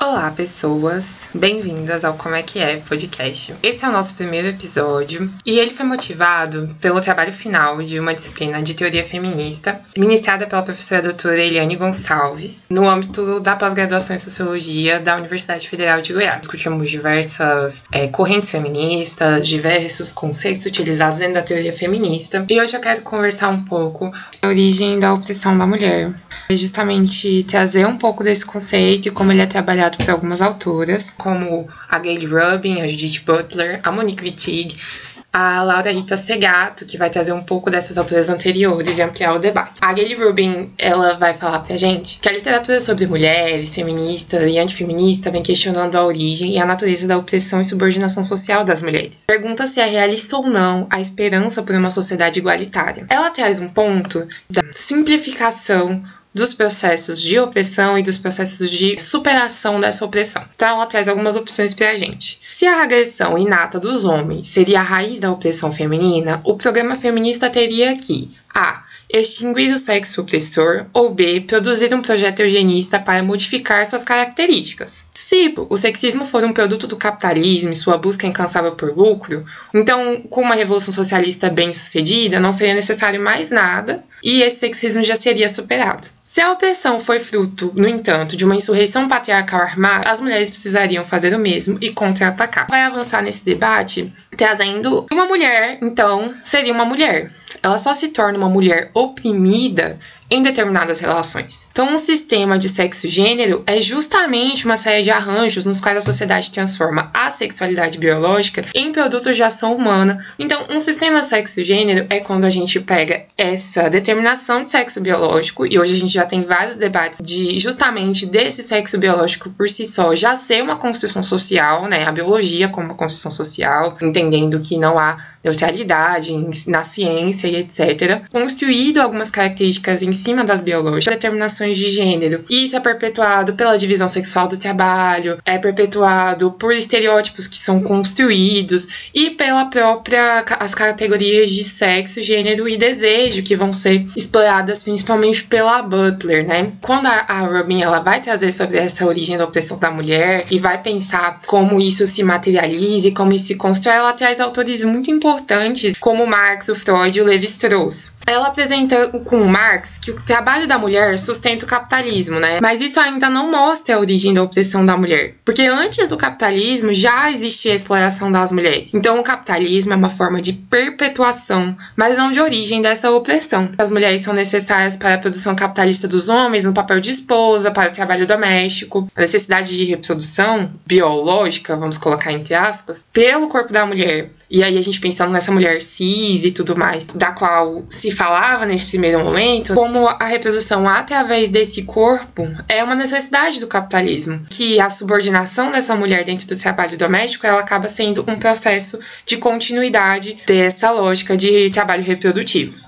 Olá, pessoas! Bem-vindas ao Como é que é podcast. Esse é o nosso primeiro episódio e ele foi motivado pelo trabalho final de uma disciplina de teoria feminista ministrada pela professora doutora Eliane Gonçalves no âmbito da pós-graduação em Sociologia da Universidade Federal de Goiás. Discutimos diversas é, correntes feministas, diversos conceitos utilizados dentro da teoria feminista e hoje eu quero conversar um pouco a origem da opressão da mulher. É justamente trazer um pouco desse conceito e como ele é trabalhado trabalhado por algumas autoras, como a Gayle Rubin, a Judith Butler, a Monique Wittig, a Laura Rita Segato, que vai trazer um pouco dessas autoras anteriores e ampliar o debate. A Gayle Rubin, ela vai falar pra gente que a literatura sobre mulheres, feminista e antifeminista vem questionando a origem e a natureza da opressão e subordinação social das mulheres. Pergunta se é realista ou não a esperança por uma sociedade igualitária. Ela traz um ponto da simplificação dos processos de opressão e dos processos de superação dessa opressão. Então, ela traz algumas opções para a gente. Se a agressão inata dos homens seria a raiz da opressão feminina, o programa feminista teria que a extinguir o sexo opressor, ou B, produzir um projeto eugenista para modificar suas características. Se o sexismo for um produto do capitalismo e sua busca incansável por lucro, então, com uma revolução socialista bem sucedida, não seria necessário mais nada e esse sexismo já seria superado. Se a opressão foi fruto, no entanto, de uma insurreição patriarcal armada, as mulheres precisariam fazer o mesmo e contra-atacar. Vai avançar nesse debate trazendo uma mulher, então, seria uma mulher. Ela só se torna uma mulher oprimida em determinadas relações. Então, um sistema de sexo-gênero é justamente uma série de arranjos nos quais a sociedade transforma a sexualidade biológica em produtos de ação humana. Então, um sistema sexo-gênero é quando a gente pega essa determinação de sexo biológico, e hoje a gente já tem vários debates de justamente desse sexo biológico por si só já ser uma construção social, né? A biologia como uma construção social, entendendo que não há neutralidade na ciência e etc. Construído algumas características em cima das biológicas, determinações de gênero. E isso é perpetuado pela divisão sexual do trabalho, é perpetuado por estereótipos que são construídos e pela própria as categorias de sexo, gênero e desejo que vão ser exploradas principalmente pela Butler, né? Quando a, a Robin ela vai trazer sobre essa origem da opressão da mulher e vai pensar como isso se materializa e como isso se constrói, ela traz autores muito importantes como Marx, o Freud e o Levi-Strauss. Ela apresenta com Marx que o trabalho da mulher sustenta o capitalismo, né? Mas isso ainda não mostra a origem da opressão da mulher. Porque antes do capitalismo já existia a exploração das mulheres. Então o capitalismo é uma forma de perpetuação, mas não de origem dessa opressão. As mulheres são necessárias para a produção capitalista dos homens no papel de esposa, para o trabalho doméstico, a necessidade de reprodução biológica, vamos colocar entre aspas, pelo corpo da mulher. E aí a gente pensando nessa mulher cis e tudo mais, da qual se falava nesse primeiro momento, como a reprodução através desse corpo é uma necessidade do capitalismo, que a subordinação dessa mulher dentro do trabalho doméstico ela acaba sendo um processo de continuidade dessa lógica de trabalho reprodutivo,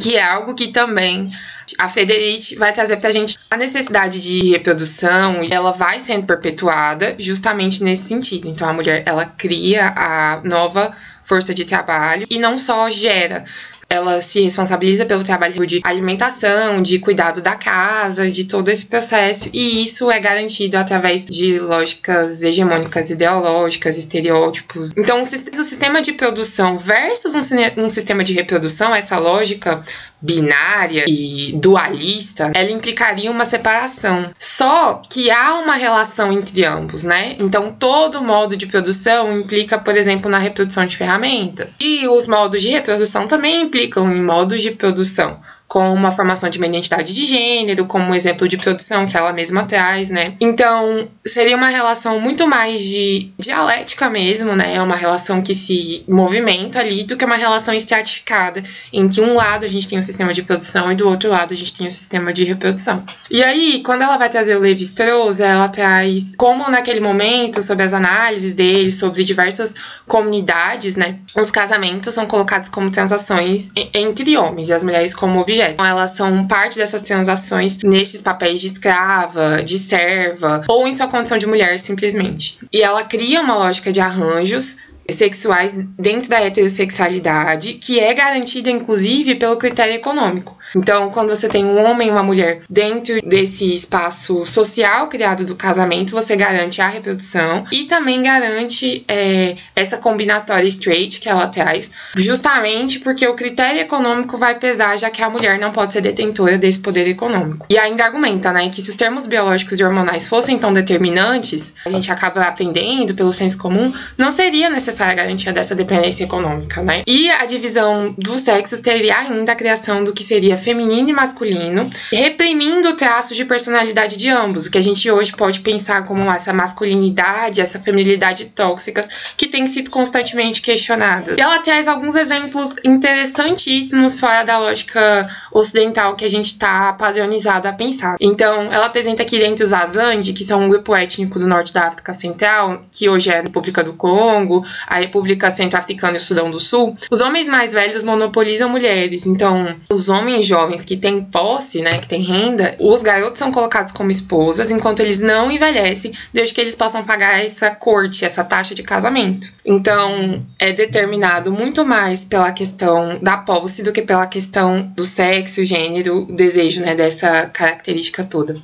que é algo que também a Frederic vai trazer pra gente a necessidade de reprodução ela vai sendo perpetuada justamente nesse sentido. Então a mulher ela cria a nova força de trabalho e não só gera ela se responsabiliza pelo trabalho de alimentação, de cuidado da casa, de todo esse processo, e isso é garantido através de lógicas hegemônicas ideológicas, estereótipos. Então, o sistema de produção versus um, sistema de reprodução, essa lógica binária e dualista, ela implicaria uma separação. Só que há uma relação entre ambos, né? Então, todo modo de produção implica, por exemplo, na reprodução de ferramentas. E os modos de reprodução também implicam em modos de produção com uma formação de uma identidade de gênero, como exemplo de produção que ela mesma traz, né? Então, seria uma relação muito mais de dialética mesmo, né? É uma relação que se movimenta ali do que uma relação estratificada, em que um lado a gente tem o um sistema de produção e do outro lado a gente tem o um sistema de reprodução. E aí, quando ela vai trazer o Levi-Strauss, ela traz como naquele momento, sobre as análises dele, sobre diversas comunidades, né? Os casamentos são colocados como transações entre homens e as mulheres como objetos objetos. Então, elas são parte dessas transações nesses papéis de escrava, de serva, ou em sua condição de mulher, simplesmente. E ela cria uma lógica de arranjos sexuais dentro da heterossexualidade, que é garantida inclusive pelo critério econômico. Então, quando você tem um homem e uma mulher dentro desse espaço social criado do casamento, você garante a reprodução e também garante é, essa combinatória straight que ela traz, justamente porque o critério econômico vai pesar, já que a mulher não pode ser detentora desse poder econômico. E ainda argumenta, né, que se os termos biológicos e hormonais fossem tão determinantes, a gente acaba aprendendo pelo senso comum, não seria necessária a garantia dessa dependência econômica, né? E a divisão dos sexos teria ainda a criação do que seria feminino e masculino, reprimindo traços de personalidade de ambos, o que a gente hoje pode pensar como essa masculinidade, essa feminilidade tóxicas que tem sido constantemente questionadas. E ela traz alguns exemplos interessantíssimos fora da lógica ocidental que a gente está padronizado a pensar. Então, ela apresenta que dentro os Azande, que são um grupo étnico do norte da África Central, que hoje é República do Congo, a República Centro-Africana e o Sudão do Sul, os homens mais velhos monopolizam mulheres. Então, os homens jovens que têm posse, né, que têm renda, os garotos são colocados como esposas, enquanto eles não envelhecem, desde que eles possam pagar essa corte, essa taxa de casamento. Então, é determinado muito mais pela questão da posse do que pela questão do sexo, gênero, desejo, né, dessa característica toda.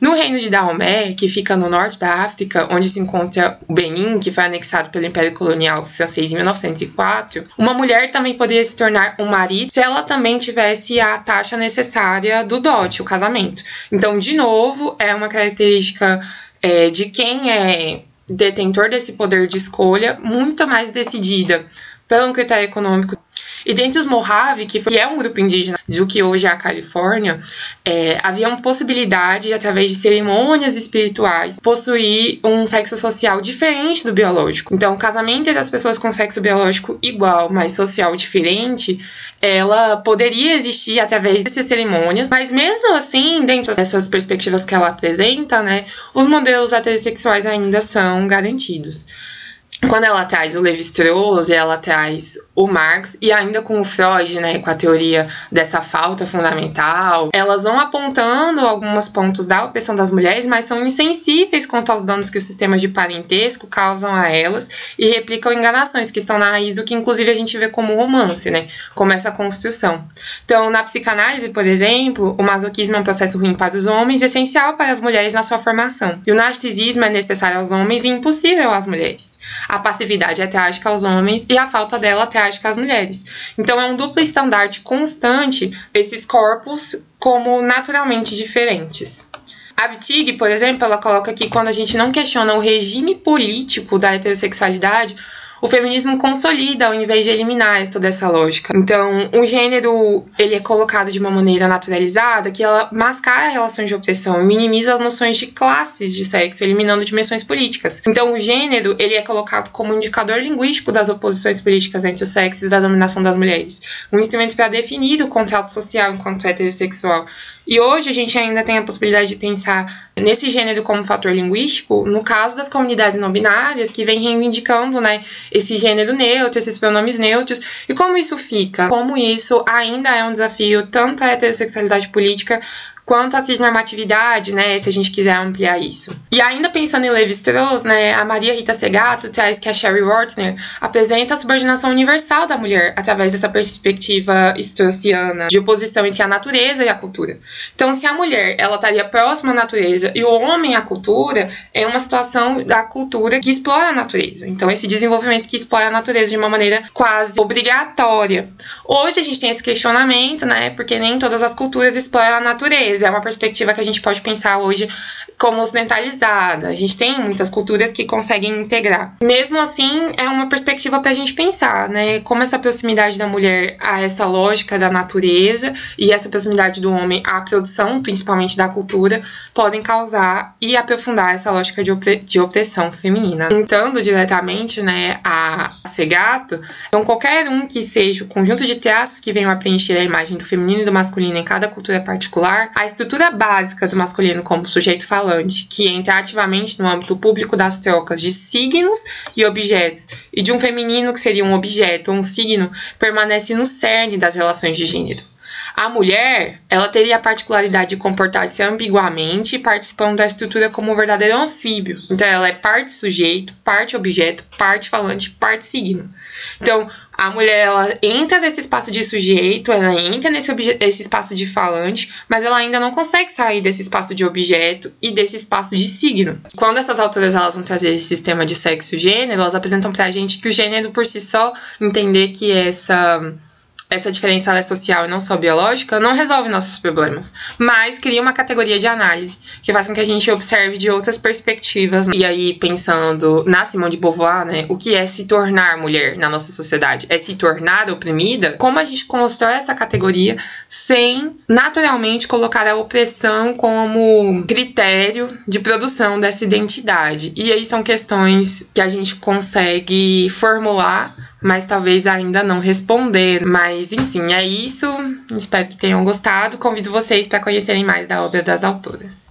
No reino de Dahomey, que fica no norte da África, onde se encontra o Benin, que foi anexado pelo Império Colonial Francês em 1904, uma mulher também poderia se tornar um marido se ela também tivesse a taxa necessária do dote, o casamento. Então, de novo, é uma característica é, de quem é detentor desse poder de escolha muito mais decidida pelo critério econômico e dentre os Mojave, que, foi, que é um grupo indígena do que hoje é a Califórnia, é, havia uma possibilidade, através de cerimônias espirituais, possuir um sexo social diferente do biológico. Então, o casamento das pessoas com sexo biológico igual, mas social diferente, ela poderia existir através dessas cerimônias, mas mesmo assim, dentro dessas perspectivas que ela apresenta, né, os modelos heterossexuais ainda são garantidos quando ela traz o Levi-Strauss, ela traz o Marx e ainda com o Freud, né, com a teoria dessa falta fundamental, elas vão apontando alguns pontos da opressão das mulheres, mas são insensíveis quanto aos danos que o sistema de parentesco causam a elas e replicam enganações que estão na raiz do que inclusive a gente vê como romance, né, como essa construção. Então, na psicanálise, por exemplo, o masoquismo é um processo ruim para os homens, essencial para as mulheres na sua formação. E o narcisismo é necessário aos homens e impossível às mulheres. A passividade é trágica aos homens e a falta dela é trágica às mulheres. Então é um duplo estandarte constante esses corpos como naturalmente diferentes. A Wittig, por exemplo, ela coloca que quando a gente não questiona o regime político da heterossexualidade, o feminismo consolida ao invés de eliminar toda essa lógica. Então, o gênero ele é colocado de uma maneira naturalizada que ela mascara relações de opressão e minimiza as noções de classes de sexo, eliminando dimensões políticas. Então, o gênero ele é colocado como indicador linguístico das oposições políticas entre os sexos e da dominação das mulheres, um instrumento para definir o contrato social enquanto heterossexual. E hoje a gente ainda tem a possibilidade de pensar nesse gênero como fator linguístico, no caso das comunidades não binárias, que vem reivindicando, né, esse gênero neutro, esses pronomes neutros, e como isso fica, como isso ainda é um desafio tanto à heterossexualidade política quanto à cisnormatividade, né, se a gente quiser ampliar isso. E ainda pensando em Levi-Strauss, né, a Maria Rita Segato traz que a Sherry Wortner apresenta a subordinação universal da mulher através dessa perspectiva straussiana de oposição entre a natureza e a cultura. Então, se a mulher ela estaria próxima à natureza e o homem à cultura, é uma situação da cultura que explora a natureza. Então, esse desenvolvimento que explora a natureza de uma maneira quase obrigatória. Hoje a gente tem esse questionamento, né, porque nem todas as culturas exploram a natureza é uma perspectiva que a gente pode pensar hoje como ocidentalizada. A gente tem muitas culturas que conseguem integrar. Mesmo assim, é uma perspectiva para a gente pensar, né? Como essa proximidade da mulher a essa lógica da natureza e essa proximidade do homem à produção, principalmente da cultura, podem causar e aprofundar essa lógica de, opre de opressão feminina. Entrando diretamente, né, a Segato, então qualquer um que seja o conjunto de traços que venham a preencher a imagem do feminino e do masculino em cada cultura particular, a estrutura básica do masculino como sujeito falante, que entra ativamente no âmbito público das trocas de signos e objetos, e de um feminino que seria um objeto ou um signo, permanece no cerne das relações de gênero. A mulher, ela teria a particularidade de comportar-se ambiguamente, participando da estrutura como um verdadeiro anfíbio. Então, ela é parte sujeito, parte objeto, parte falante, parte signo. Então, a mulher ela entra nesse espaço de sujeito, ela entra nesse esse espaço de falante, mas ela ainda não consegue sair desse espaço de objeto e desse espaço de signo. Quando essas autoras elas vão trazer esse sistema de sexo e gênero, elas apresentam pra gente que o gênero por si só entender que essa essa diferença é social e não só biológica, não resolve nossos problemas, mas cria uma categoria de análise que faz com que a gente observe de outras perspectivas. E aí, pensando na Simone de Beauvoir, né, o que é se tornar mulher na nossa sociedade? É se tornar oprimida? Como a gente constrói essa categoria sem naturalmente colocar a opressão como critério de produção dessa identidade? E aí são questões que a gente consegue formular mas talvez ainda não responder. Mas enfim, é isso. Espero que tenham gostado. Convido vocês para conhecerem mais da obra das autoras.